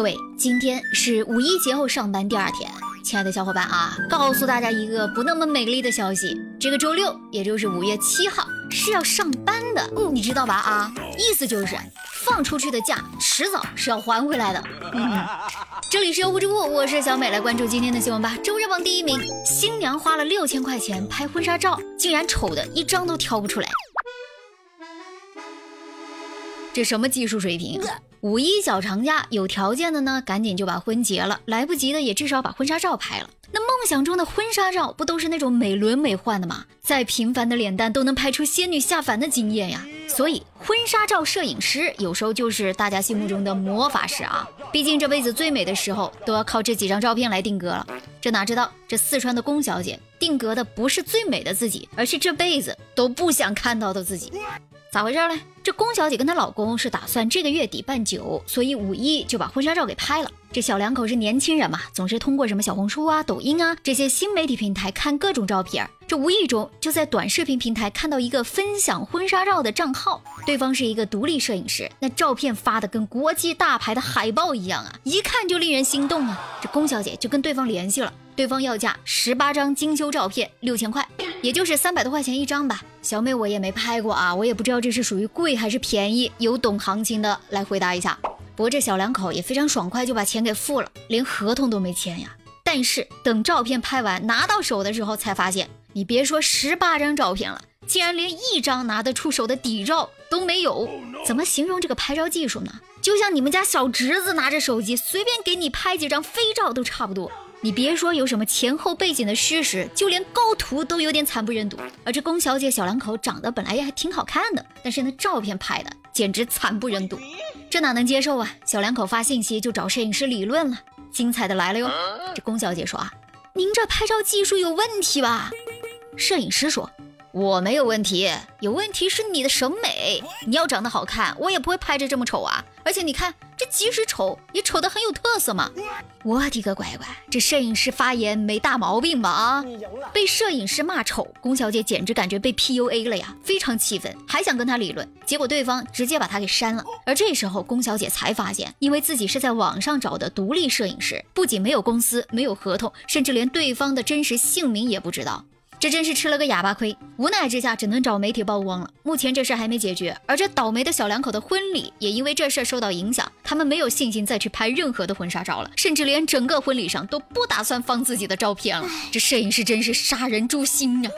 各位，今天是五一节后上班第二天，亲爱的小伙伴啊，告诉大家一个不那么美丽的消息，这个周六，也就是五月七号是要上班的，嗯你知道吧？啊，意思就是放出去的假迟早是要还回来的。嗯，这里是优酷知乎，我是小美，来关注今天的新闻吧。周日榜第一名，新娘花了六千块钱拍婚纱照，竟然丑的一张都挑不出来，这什么技术水平？五一小长假，有条件的呢，赶紧就把婚结了；来不及的，也至少把婚纱照拍了。那梦想中的婚纱照，不都是那种美轮美奂的吗？再平凡的脸蛋，都能拍出仙女下凡的惊艳呀！所以，婚纱照摄影师有时候就是大家心目中的魔法师啊！毕竟这辈子最美的时候，都要靠这几张照片来定格了。这哪知道，这四川的龚小姐定格的不是最美的自己，而是这辈子都不想看到的自己。咋回事嘞？这龚小姐跟她老公是打算这个月底办酒，所以五一就把婚纱照给拍了。这小两口是年轻人嘛，总是通过什么小红书啊、抖音啊这些新媒体平台看各种照片。这无意中就在短视频平台看到一个分享婚纱照的账号，对方是一个独立摄影师，那照片发的跟国际大牌的海报一样啊，一看就令人心动啊。这龚小姐就跟对方联系了。对方要价十八张精修照片，六千块，也就是三百多块钱一张吧。小美我也没拍过啊，我也不知道这是属于贵还是便宜，有懂行情的来回答一下。不过这小两口也非常爽快就把钱给付了，连合同都没签呀。但是等照片拍完拿到手的时候，才发现你别说十八张照片了，竟然连一张拿得出手的底照都没有。怎么形容这个拍照技术呢？就像你们家小侄子拿着手机随便给你拍几张飞照都差不多。你别说有什么前后背景的虚实，就连构图都有点惨不忍睹。而这龚小姐小两口长得本来也还挺好看的，但是那照片拍的简直惨不忍睹，这哪能接受啊？小两口发信息就找摄影师理论了，精彩的来了哟！这龚小姐说啊，您这拍照技术有问题吧？摄影师说，我没有问题，有问题是你的审美。你要长得好看，我也不会拍着这么丑啊。而且你看。即使丑，也丑得很有特色嘛！我的个乖乖，这摄影师发言没大毛病吧？啊，被摄影师骂丑，龚小姐简直感觉被 PUA 了呀，非常气愤，还想跟他理论，结果对方直接把他给删了。而这时候，龚小姐才发现，因为自己是在网上找的独立摄影师，不仅没有公司，没有合同，甚至连对方的真实姓名也不知道。这真是吃了个哑巴亏，无奈之下只能找媒体曝光了。目前这事还没解决，而这倒霉的小两口的婚礼也因为这事受到影响，他们没有信心再去拍任何的婚纱照了，甚至连整个婚礼上都不打算放自己的照片了。这摄影师真是杀人诛心呀！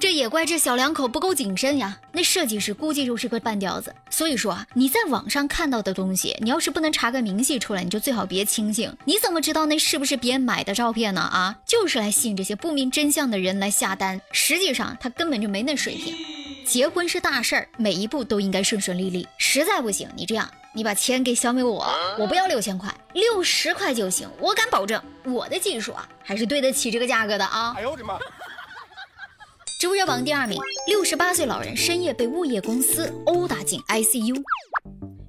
这也怪这小两口不够谨慎呀！那设计师估计就是个半吊子。所以说啊，你在网上看到的东西，你要是不能查个明细出来，你就最好别轻信。你怎么知道那是不是别人买的照片呢？啊，就是来吸引这些不明真相的人来下单。实际上他根本就没那水平。结婚是大事儿，每一步都应该顺顺利利。实在不行，你这样，你把钱给小美我，我不要六千块，六十块就行。我敢保证，我的技术啊，还是对得起这个价格的啊！哎呦我的妈！植物热榜第二名，六十八岁老人深夜被物业公司殴打进 ICU，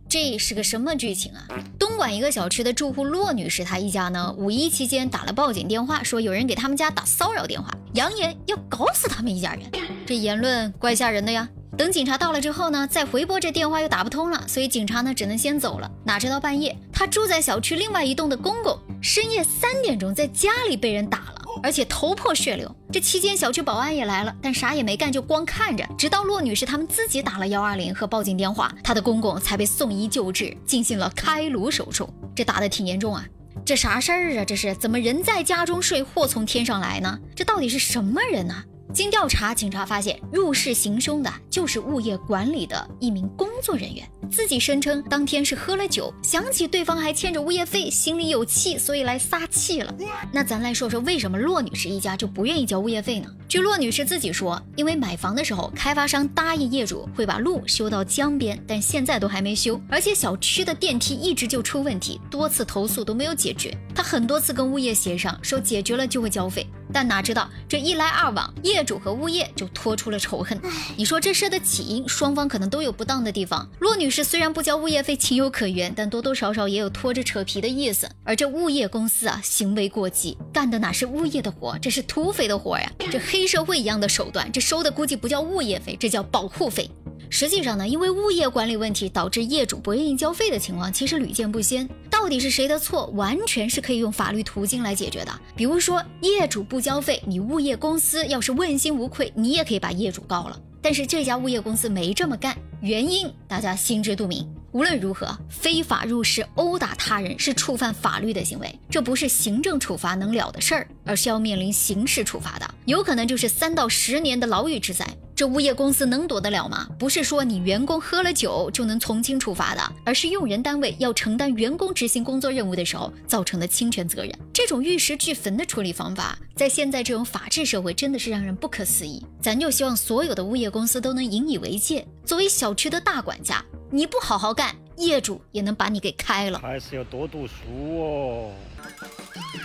这是个什么剧情啊？东莞一个小区的住户骆女士，她一家呢，五一期间打了报警电话，说有人给他们家打骚扰电话，扬言要搞死他们一家人。这言论怪吓人的呀。等警察到了之后呢，再回拨这电话又打不通了，所以警察呢只能先走了。哪知道半夜，他住在小区另外一栋的公公，深夜三点钟在家里被人打。而且头破血流，这期间小区保安也来了，但啥也没干，就光看着。直到骆女士他们自己打了幺二零和报警电话，她的公公才被送医救治，进行了开颅手术。这打的挺严重啊！这啥事儿啊？这是怎么人在家中睡，祸从天上来呢？这到底是什么人呢？经调查，警察发现入室行凶的就是物业管理的一名工作人员，自己声称当天是喝了酒，想起对方还欠着物业费，心里有气，所以来撒气了。那咱来说说，为什么骆女士一家就不愿意交物业费呢？据骆女士自己说，因为买房的时候，开发商答应业主会把路修到江边，但现在都还没修，而且小区的电梯一直就出问题，多次投诉都没有解决。她很多次跟物业协商，说解决了就会交费。但哪知道这一来二往，业主和物业就拖出了仇恨。你说这事的起因，双方可能都有不当的地方。骆女士虽然不交物业费情有可原，但多多少少也有拖着扯皮的意思。而这物业公司啊，行为过激，干的哪是物业的活，这是土匪的活呀！这黑社会一样的手段，这收的估计不叫物业费，这叫保护费。实际上呢，因为物业管理问题导致业主不愿意交费的情况，其实屡见不鲜。到底是谁的错，完全是可以用法律途径来解决的。比如说，业主不交费，你物业公司要是问心无愧，你也可以把业主告了。但是这家物业公司没这么干，原因大家心知肚明。无论如何，非法入室殴打他人是触犯法律的行为，这不是行政处罚能了的事儿，而是要面临刑事处罚的，有可能就是三到十年的牢狱之灾。这物业公司能躲得了吗？不是说你员工喝了酒就能从轻处罚的，而是用人单位要承担员工执行工作任务的时候造成的侵权责任。这种玉石俱焚的处理方法，在现在这种法治社会真的是让人不可思议。咱就希望所有的物业公司都能引以为戒。作为小区的大管家。你不好好干，业主也能把你给开了。还是要多读书哦。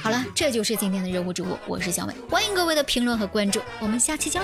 好了，这就是今天的人物植物，我是小美，欢迎各位的评论和关注，我们下期见。